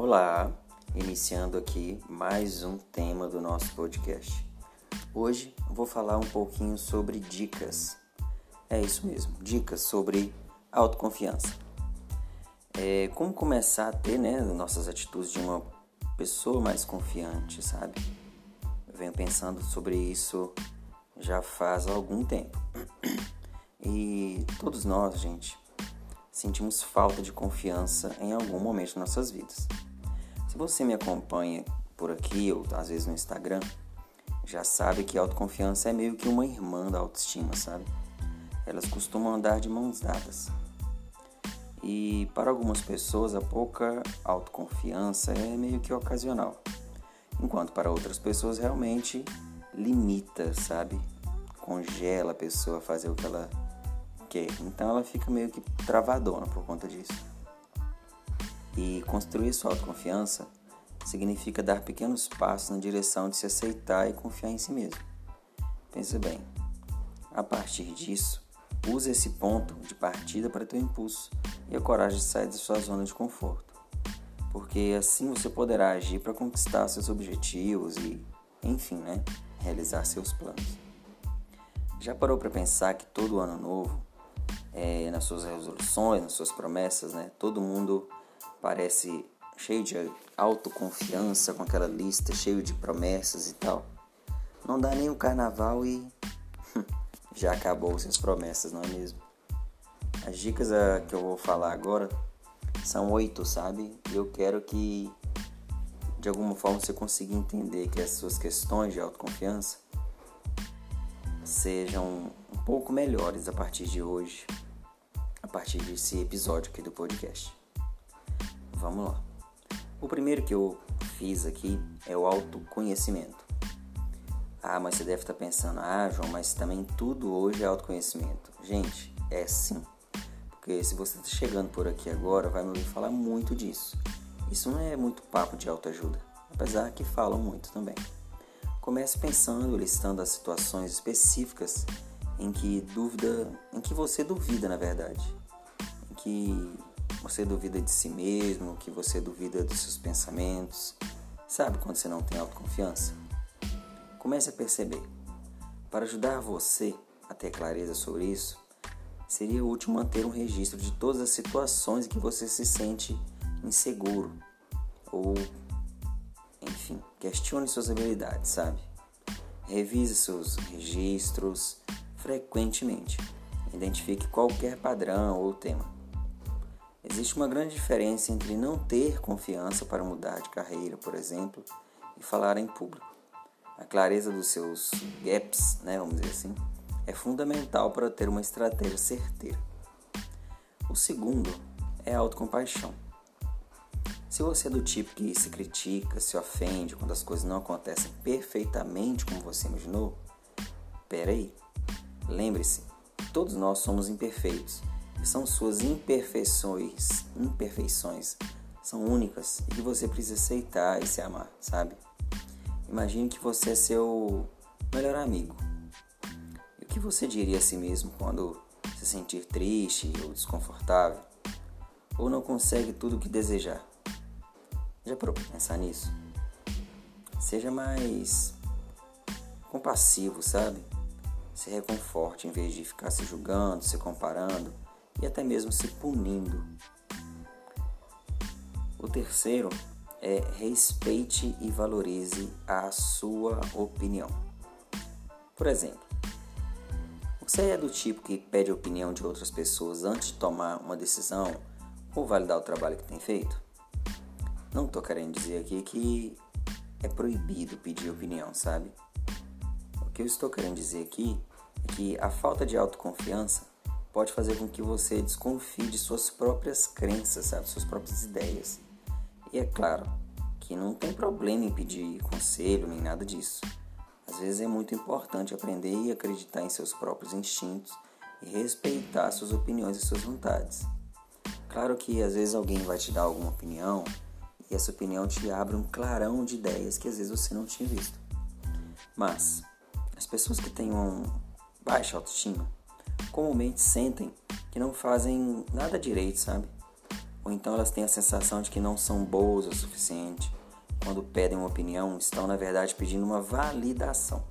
Olá, iniciando aqui mais um tema do nosso podcast. Hoje vou falar um pouquinho sobre dicas. É isso mesmo, dicas sobre autoconfiança. É, como começar a ter né, nossas atitudes de uma pessoa mais confiante, sabe? Eu venho pensando sobre isso já faz algum tempo. E todos nós, gente, sentimos falta de confiança em algum momento de nossas vidas. Se você me acompanha por aqui ou às vezes no Instagram, já sabe que a autoconfiança é meio que uma irmã da autoestima, sabe? Elas costumam andar de mãos dadas. E para algumas pessoas a pouca autoconfiança é meio que ocasional, enquanto para outras pessoas realmente limita, sabe? Congela a pessoa a fazer o que ela quer. Então ela fica meio que travadona por conta disso. E construir sua autoconfiança significa dar pequenos passos na direção de se aceitar e confiar em si mesmo. Pense bem. A partir disso, use esse ponto de partida para ter o impulso e a coragem de sair da sua zona de conforto. Porque assim você poderá agir para conquistar seus objetivos e, enfim, né, realizar seus planos. Já parou para pensar que todo ano novo, é, nas suas resoluções, nas suas promessas, né, todo mundo parece cheio de autoconfiança com aquela lista, cheio de promessas e tal. Não dá nem o carnaval e já acabou as promessas, não é mesmo? As dicas ah, que eu vou falar agora são oito, sabe? E eu quero que de alguma forma você consiga entender que as suas questões de autoconfiança sejam um pouco melhores a partir de hoje, a partir desse episódio aqui do podcast. Vamos lá. O primeiro que eu fiz aqui é o autoconhecimento. Ah, mas você deve estar pensando, ah, João, mas também tudo hoje é autoconhecimento. Gente, é sim. Porque se você está chegando por aqui agora, vai me ouvir falar muito disso. Isso não é muito papo de autoajuda, apesar que falam muito também. Comece pensando, listando as situações específicas em que dúvida, em que você duvida, na verdade, em que você duvida de si mesmo, que você duvida dos seus pensamentos. Sabe quando você não tem autoconfiança? Comece a perceber. Para ajudar você a ter clareza sobre isso, seria útil manter um registro de todas as situações em que você se sente inseguro ou, enfim, questione suas habilidades, sabe? Revise seus registros frequentemente. Identifique qualquer padrão ou tema. Existe uma grande diferença entre não ter confiança para mudar de carreira, por exemplo, e falar em público. A clareza dos seus gaps, né, vamos dizer assim, é fundamental para ter uma estratégia certeira. O segundo é a autocompaixão. Se você é do tipo que se critica, se ofende quando as coisas não acontecem perfeitamente como você imaginou, peraí. Lembre-se, todos nós somos imperfeitos são suas imperfeições, imperfeições são únicas e que você precisa aceitar e se amar, sabe? Imagine que você é seu melhor amigo. E o que você diria a si mesmo quando se sentir triste ou desconfortável? Ou não consegue tudo o que desejar? Já parou para pensar nisso? Seja mais compassivo, sabe? Se reconforte em vez de ficar se julgando, se comparando e até mesmo se punindo. O terceiro é respeite e valorize a sua opinião. Por exemplo, você é do tipo que pede a opinião de outras pessoas antes de tomar uma decisão ou validar o trabalho que tem feito? Não estou querendo dizer aqui que é proibido pedir opinião, sabe? O que eu estou querendo dizer aqui é que a falta de autoconfiança pode fazer com que você desconfie de suas próprias crenças, sabe, suas próprias ideias. E é claro que não tem problema em pedir conselho nem nada disso. Às vezes é muito importante aprender e acreditar em seus próprios instintos e respeitar suas opiniões e suas vontades. Claro que às vezes alguém vai te dar alguma opinião e essa opinião te abre um clarão de ideias que às vezes você não tinha visto. Mas as pessoas que têm um baixa autoestima comumente sentem que não fazem nada direito, sabe? ou então elas têm a sensação de que não são boas o suficiente. Quando pedem uma opinião, estão na verdade pedindo uma validação.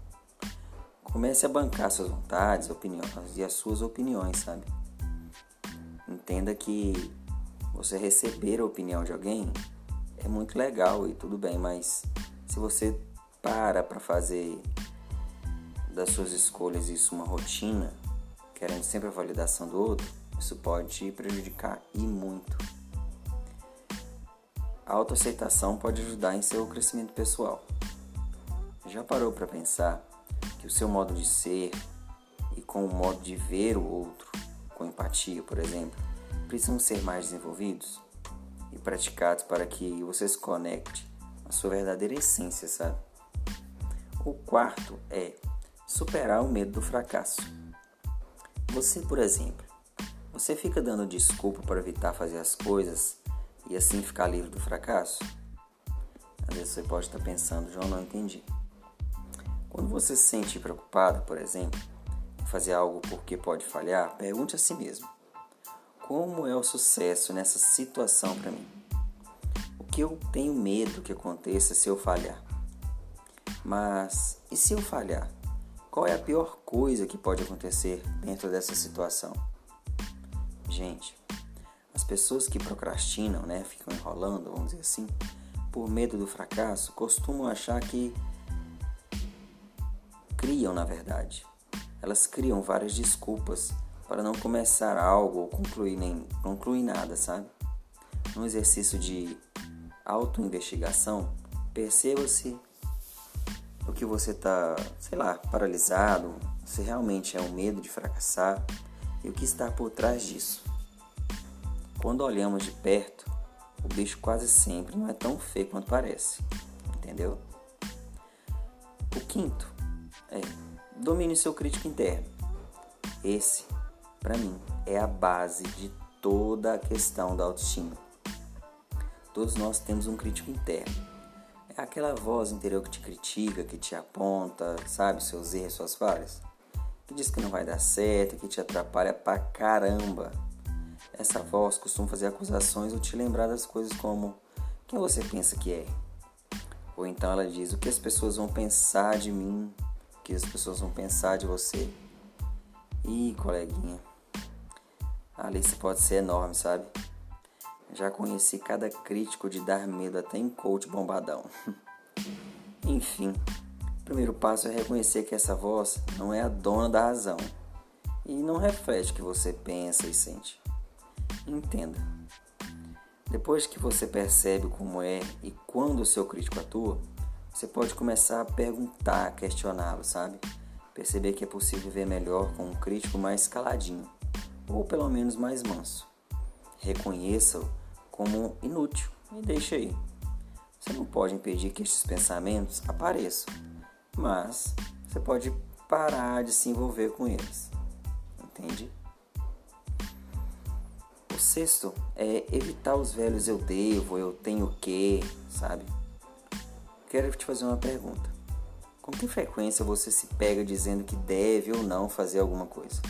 Comece a bancar suas vontades, opiniões e as suas opiniões, sabe? Entenda que você receber a opinião de alguém é muito legal e tudo bem, mas se você para para fazer das suas escolhas isso uma rotina, querendo sempre a validação do outro, isso pode prejudicar e muito. A autoaceitação pode ajudar em seu crescimento pessoal. Já parou para pensar que o seu modo de ser e com o modo de ver o outro, com empatia, por exemplo, precisam ser mais desenvolvidos e praticados para que você se conecte à sua verdadeira essência, sabe? O quarto é superar o medo do fracasso. Você, por exemplo, você fica dando desculpa para evitar fazer as coisas e assim ficar livre do fracasso? Às vezes você pode estar pensando, João, não entendi. Quando você se sente preocupado, por exemplo, em fazer algo porque pode falhar, pergunte a si mesmo: como é o sucesso nessa situação para mim? O que eu tenho medo que aconteça se eu falhar? Mas e se eu falhar? Qual é a pior coisa que pode acontecer dentro dessa situação? Gente, as pessoas que procrastinam, né, ficam enrolando, vamos dizer assim, por medo do fracasso, costumam achar que criam, na verdade. Elas criam várias desculpas para não começar algo ou concluir, nem, concluir nada, sabe? No exercício de autoinvestigação, perceba se o que você está, sei lá, paralisado, se realmente é um medo de fracassar e o que está por trás disso. Quando olhamos de perto, o bicho quase sempre não é tão feio quanto parece, entendeu? O quinto é domine seu crítico interno. Esse para mim, é a base de toda a questão da autoestima. Todos nós temos um crítico interno. Aquela voz interior que te critica, que te aponta, sabe, seus erros, suas falhas. Que diz que não vai dar certo, que te atrapalha pra caramba. Essa voz costuma fazer acusações ou te lembrar das coisas como quem você pensa que é. Ou então ela diz o que as pessoas vão pensar de mim, o que as pessoas vão pensar de você. Ih, coleguinha, a lista pode ser enorme, sabe? Já conheci cada crítico de dar medo até em coach bombadão. Enfim, o primeiro passo é reconhecer que essa voz não é a dona da razão e não reflete o que você pensa e sente. Entenda. Depois que você percebe como é e quando o seu crítico atua, você pode começar a perguntar, questioná-lo, sabe? perceber que é possível viver melhor com um crítico mais caladinho, ou pelo menos mais manso. Reconheça-o como inútil e deixe aí. Você não pode impedir que estes pensamentos apareçam, mas você pode parar de se envolver com eles. Entende? O sexto é evitar os velhos eu devo, eu tenho que, sabe? Quero te fazer uma pergunta. Com que frequência você se pega dizendo que deve ou não fazer alguma coisa?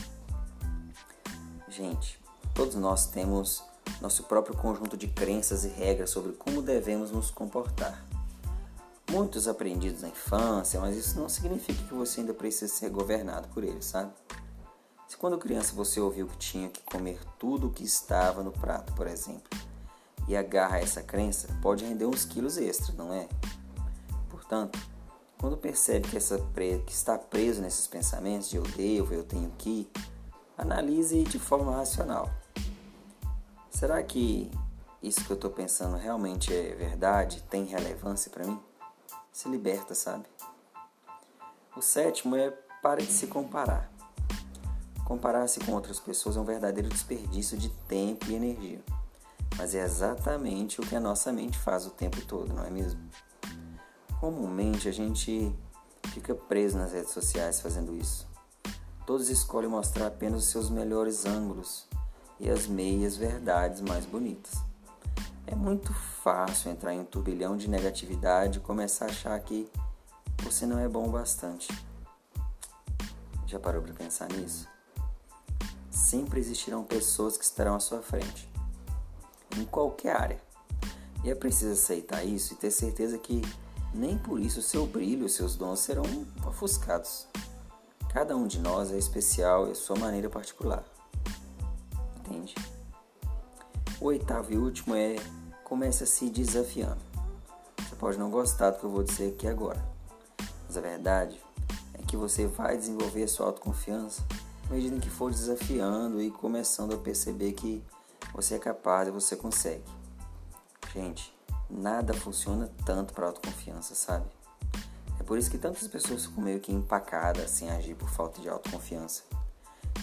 Gente, todos nós temos nosso próprio conjunto de crenças e regras sobre como devemos nos comportar. Muitos aprendidos na infância, mas isso não significa que você ainda precisa ser governado por eles, sabe? Se quando criança você ouviu que tinha que comer tudo o que estava no prato, por exemplo, e agarra essa crença, pode render uns quilos extras, não é? Portanto, quando percebe que, essa pre... que está preso nesses pensamentos de eu devo, eu tenho que, analise de forma racional. Será que isso que eu estou pensando realmente é verdade, tem relevância para mim? Se liberta, sabe? O sétimo é pare de se comparar. Comparar-se com outras pessoas é um verdadeiro desperdício de tempo e energia. Mas é exatamente o que a nossa mente faz o tempo todo, não é mesmo? Comumente a gente fica preso nas redes sociais fazendo isso. Todos escolhem mostrar apenas os seus melhores ângulos e as meias verdades mais bonitas. É muito fácil entrar em um turbilhão de negatividade e começar a achar que você não é bom o bastante. Já parou para pensar nisso? Sempre existirão pessoas que estarão à sua frente. em qualquer área. E é preciso aceitar isso e ter certeza que nem por isso seu brilho e seus dons serão ofuscados. Cada um de nós é especial e a sua maneira particular. Entende? O oitavo e último é comece a se desafiando. Você pode não gostar do que eu vou dizer aqui agora, mas a verdade é que você vai desenvolver sua autoconfiança à medida em que for desafiando e começando a perceber que você é capaz e você consegue. Gente, nada funciona tanto para autoconfiança, sabe? É por isso que tantas pessoas ficam meio que empacadas sem agir por falta de autoconfiança.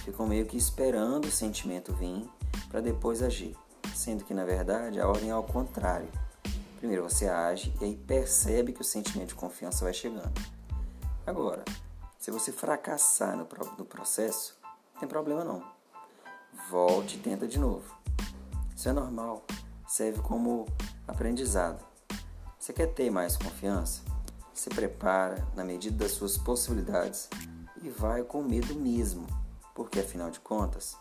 Ficam meio que esperando o sentimento vir para depois agir, sendo que na verdade a ordem é ao contrário. Primeiro você age e aí percebe que o sentimento de confiança vai chegando. Agora, se você fracassar no, no processo, não tem problema não. Volte e tenta de novo. Isso é normal, serve como aprendizado. Você quer ter mais confiança? Se prepara na medida das suas possibilidades e vai com medo mesmo, porque afinal de contas,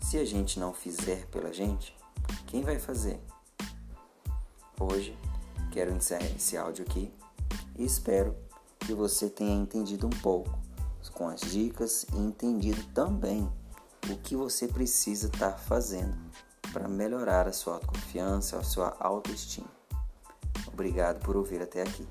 se a gente não fizer pela gente, quem vai fazer? Hoje quero encerrar esse áudio aqui e espero que você tenha entendido um pouco com as dicas e entendido também o que você precisa estar fazendo para melhorar a sua autoconfiança, a sua autoestima. Obrigado por ouvir até aqui.